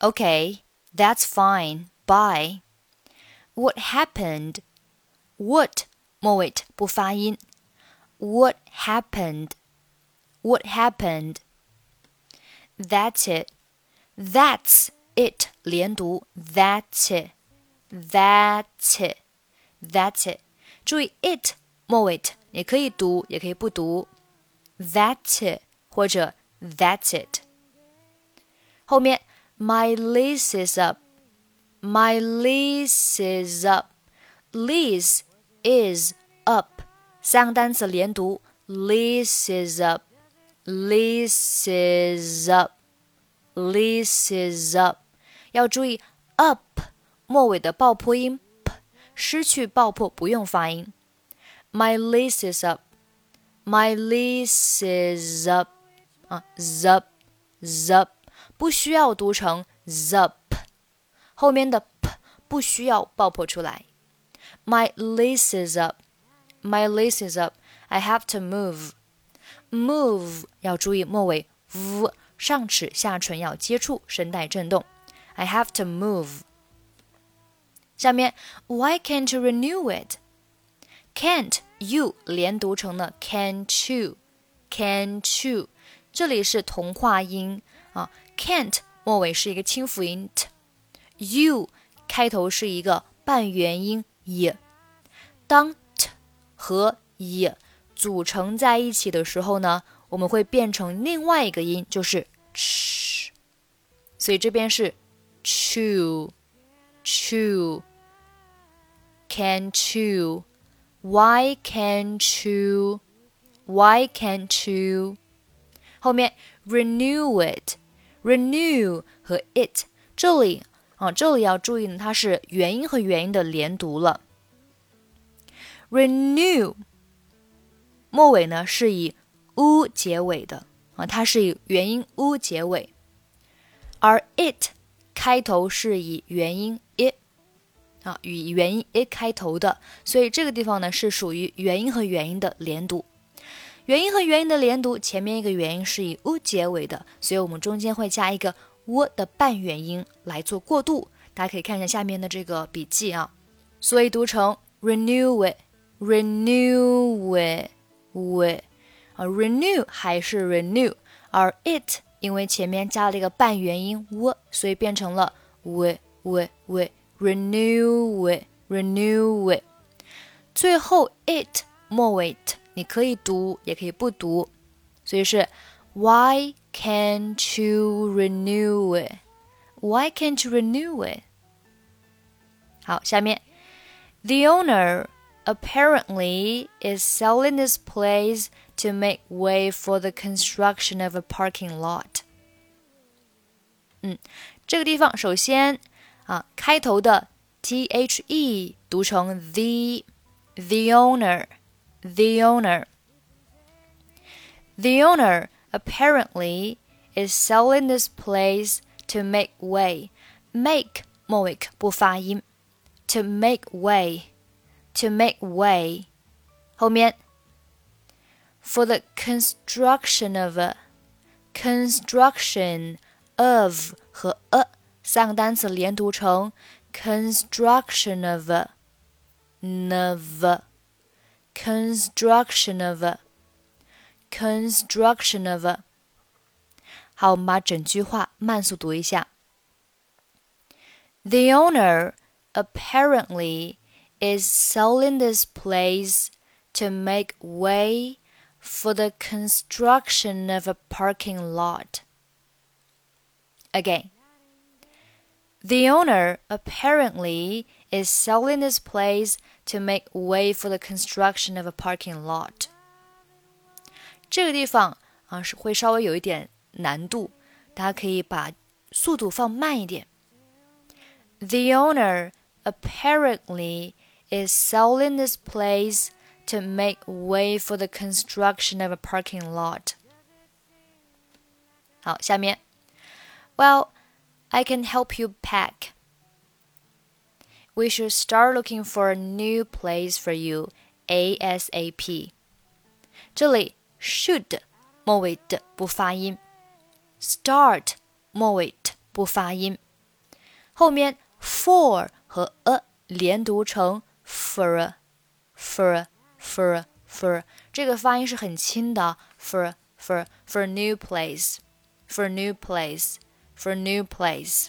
Okay, that's fine. Bye. What happened? What 末尾不发音。What happened? What happened? That's it. That's it 连读。That's it. That's it. That's it. 注意 it 末尾也可以读，也可以不读。That's it 或者 That's it。后面 My lease is up. My lease is up. Lease is up 三个单词连读。Lease is up. Lease is up. Lease is up. 要注意 up 末尾的爆破音 p，失去爆破不用发音。My lease is up. My lease is up. 啊，zup zup 不需要读成 zup，后面的 p 不需要爆破出来。My lease is up. My lease is up. I have to move. Move 要注意末尾 v 上齿下唇要接触，声带震动。I have to move. 下面 Why can't you renew it? Can't you 连读成了 can't you? Can't you? 这里是同化音啊 ，can't 末尾是一个清辅音 t，you 开头是一个半元音 y。当 t 和 y 组成在一起的时候呢，我们会变成另外一个音，就是 ch。所以这边是 chew，chew。Can't you? Why can't you? Why can't you? 后面 renew Renew 和 it 这里啊，这里要注意呢，它是元音和元音的连读了。renew 末尾呢是以 u 结尾的啊，它是以元音 u 结尾，而 it 开头是以元音 i 啊，以元音 i 开头的，所以这个地方呢是属于元音和元音的连读。元音和元音的连读，前面一个元音是以 u 结尾的，所以我们中间会加一个 w 的半元音来做过渡。大家可以看一下下面的这个笔记啊，所以读成 renew it，renew it，啊，renew 还是 renew，而 it 因为前面加了一个半元音 w，所以变成了 w w w，renew it，renew it，最后 it 末尾 t。你可以读，也可以不读，所以是 Why can't you renew it? Why can't you renew it? 好，下面 The owner apparently is selling this place to make way for the construction of a parking lot. 嗯，这个地方首先啊，开头的 t h e 读成 the the owner。 the owner. The owner apparently is selling this place to make way. Make 末尾不发音。To make way, to make way. 后面 for the construction of a construction of 和 a 三个单词连读成 construction of a of construction of construction of 好，我们把整句话慢速读一下。The owner apparently is selling this place to make way for the construction of a parking lot. Again. The owner apparently is selling this place to make way for the construction of a parking lot。这个地方啊是会稍微有一点难度，大家可以把速度放慢一点。The owner apparently is selling this place to make way for the construction of a parking lot. 好，下面，Well, I can help you pack we should start looking for a new place for you ASAP。这里 should 末尾的不发音，start 末尾的不发音。 后面 for 和 a 连读成 for for for for，这个发音是很轻的 for for for new place for new place for new place。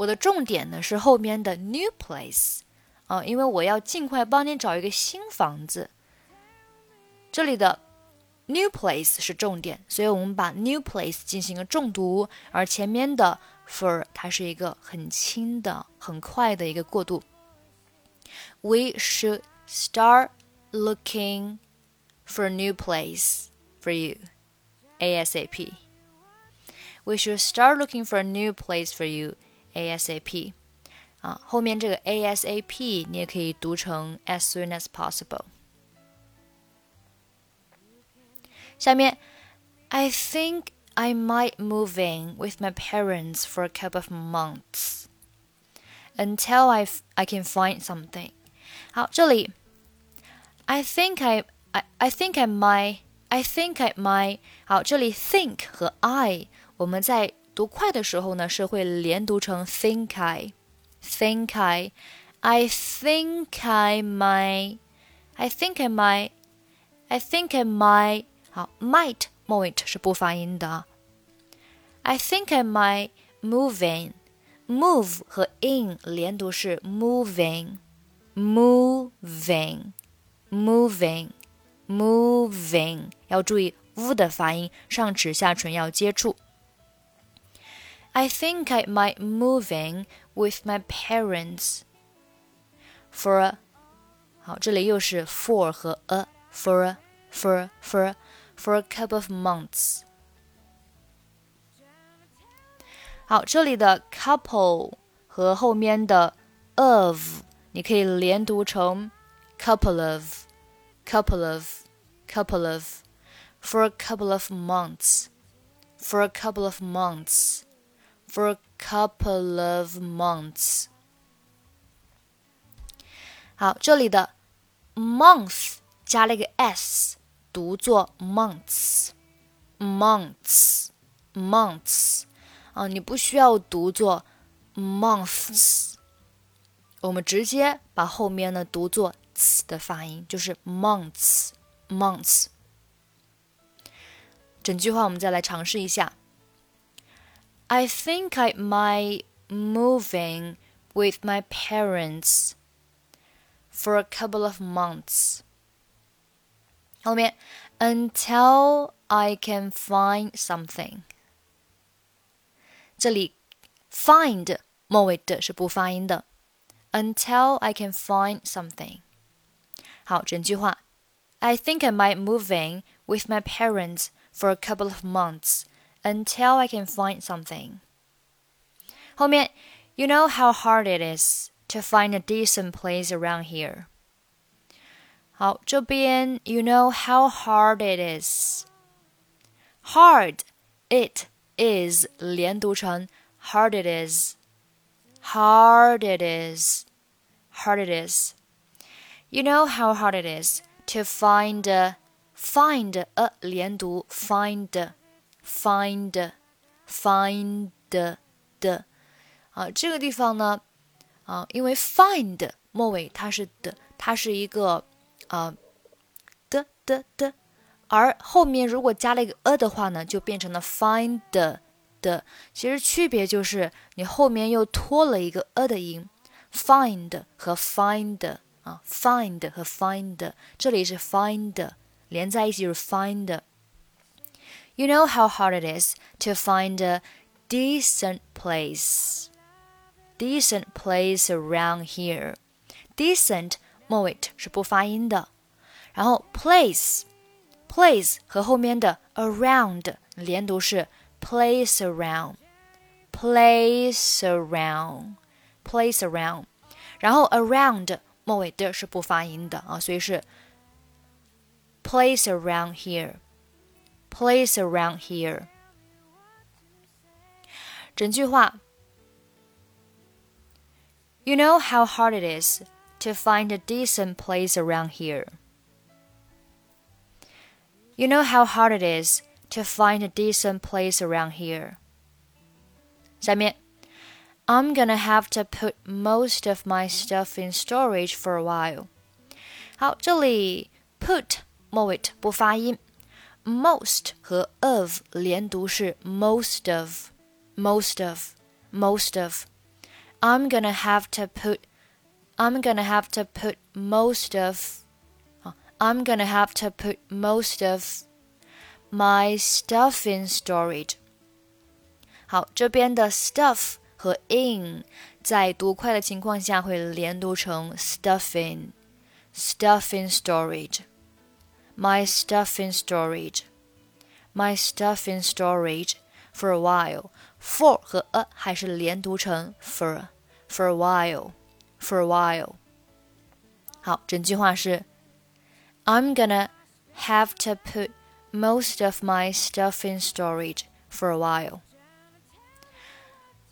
我的重点呢是后面的 new place 啊，因为我要尽快帮你找一个新房子。这里的 new place 是重点，所以我们把 new place 进行一个重读，而前面的 for 它是一个很轻的、很快的一个过渡。We should start looking for a new place for you ASAP. We should start looking for a new place for you ASAP. 啊，后面这个 ASAP 你也可以读成 as soon as possible。下面，I think I might move in with my parents for a couple of months until I I can find something。好，这里，I think I I I think I might I think I might。好，这里 think 和 I 我们在 读快的时候呢是会连读成 think I think I I think I might I think I might I think I might 好，might 末尾是不发音的。I think I might move in。move 和 in 连读是 moving，moving，moving，moving，要注意 v 的发音，上齿下唇要接触。 I think I might move in with my parents for a 好，这里又是 for 和 a for a for for for a couple of months。好，这里的 couple 和后面的 of，你可以连读成 couple of couple of couple of for a couple of months for a couple of months for a couple of months。好，这里的 month 加了一个 s。读作 months，months，months 啊，你不需要读作 months，我们直接把后面呢读作 ts 的发音，就是 months，months。整句话我们再来尝试一下。 I think I might move in with my parents for a couple of months. 后面 until I can find something，这里 find 末尾的是不发音的，until I can find something。好，整句话，I think I might move in with my parents for a couple of months until I can find something。后面，You know how hard it is to find a decent place around here。好，这边 you know how hard it is. Hard it is 连读成 hard it is. Hard it is. Hard it is. You know how hard it is to find a find a 连读 find find find 的啊，这个地方呢啊，因为 find 末尾它是的，它是一个。啊的的的，而后面如果加了一个 a 的话呢，就变成了 find 的。其实区别就是你后面又拖了一个 a 的音，find 和 find 啊，find 和 find，这里是 find 连在一起就是 find。You know how hard it is to find a decent place. Decent place around here. Decent 末尾是不发音的。然后 place place 和后面的 around 连读是 place around place around place around，然后 around 末尾的是不发音的啊，所以是 place around here place around here。整句话，You know how hard it is to find a decent place around here. You know how hard it is to find a decent place around here. 下面 I'm gonna have to put most of my stuff in storage for a while。好，这里 put 末尾不发音 ，most 和 of 连读是 most of，most of，most of。I'm gonna have to put I'm gonna have to put most of I'm gonna have to put most of my stuff in storage。好，这边的 stuff 和 in 在读快的情况下会连读成 stuffing stuff in storage。 My stuff in storage. My stuff in storage for a while. For 和 a 还是连读成 for for a while for a while。好，整句话是 I'm gonna have to put most of my stuff in storage for a while.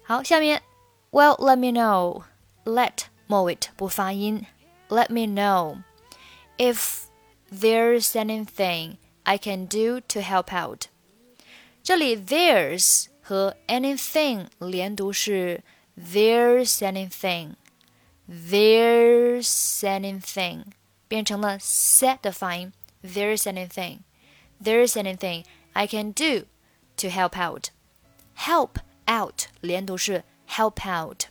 好，下面 Well, let me know. Let 末尾不发音。Let me know if there's anything I can do to help out. 这里 there's 和 anything 连读是 there's anything, there's anything 变成了 set 的发音。There's anything, there's anything I can do to help out. Help out 连读是 help out,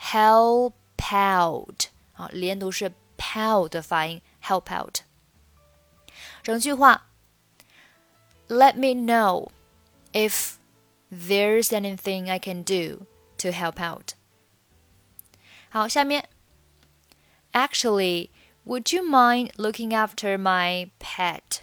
help out 啊，连读是 pow 的发音，help out。 整句话，Let me know if there's anything I can do to help out. 好，下面，Actually, would you mind looking after my pet？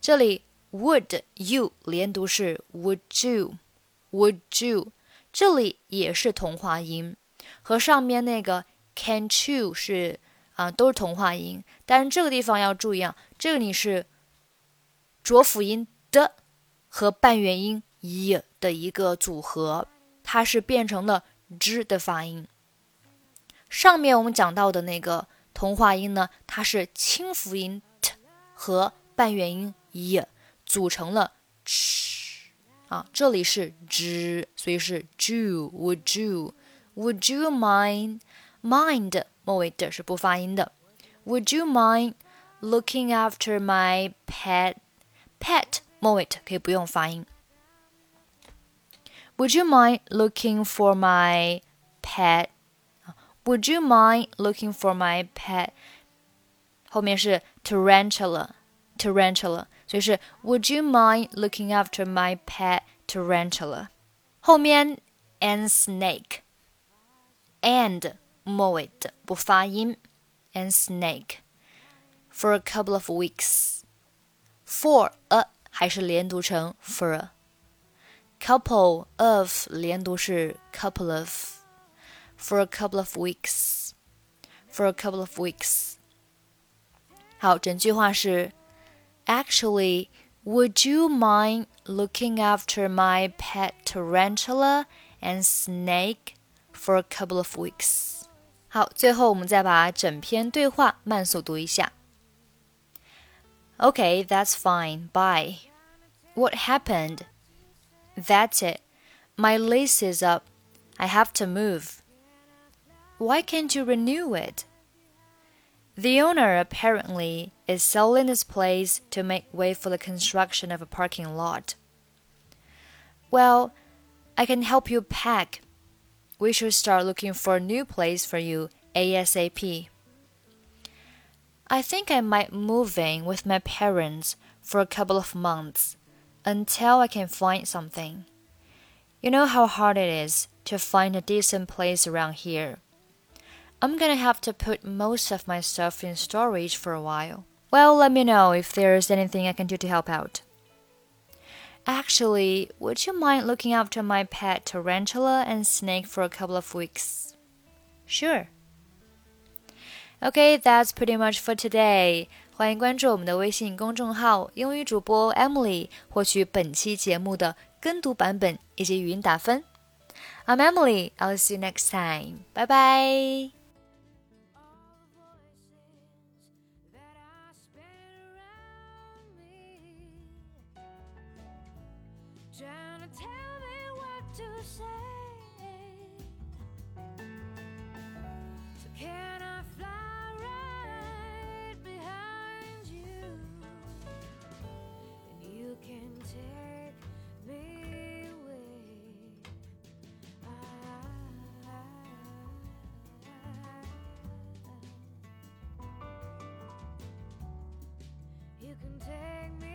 这里 would you 连读是 would you，would you，这里也是同化音，和上面那个 can you 是 啊都是同化音，但是这个地方要注意啊，这个你是浊辅音的和半元音 y 的一个组合，它是变成了 z 的发音。上面我们讲到的那个同化音呢，它是清辅音 t 和半元音 y 组成了 ch 啊，这里是 z，所以是 you would you would you mind mind 末尾的是不发音的，Would you mind looking after my pet pet 末尾可以不用发音。would you mind looking for my pet? Would you mind looking for my pet? 后面是 tarantula tarantula，所以是 Would you mind looking after my pet tarantula？后面 and snake and 末尾的不发音 and snake for a couple of weeks for a 还是连读成 for a。couple of 连读是 couple of for a couple of weeks for a couple of weeks。好，整句话是 Actually, would you mind looking after my pet tarantula and snake for a couple of weeks? 好，最后我们再把整篇对话慢速读一下。Okay, that's fine. Bye. What happened? That's it. My lease is up. I have to move. Why can't you renew it? The owner apparently is selling this place to make way for the construction of a parking lot. Well, I can help you pack. We should start looking for a new place for you ASAP. I think I might move in with my parents for a couple of months until I can find something. You know how hard it is to find a decent place around here. I'm gonna have to put most of my stuff in storage for a while. Well, let me know if there's anything I can do to help out. Actually, would you mind looking after my pet tarantula and snake for a couple of weeks? Sure. Okay, that's pretty much for today. 欢迎关注我们的微信公众号“英语主播 Emily”，获取本期节目的跟读版本以及语音打分。I'm Emily. I'll see you next time. Bye bye. take me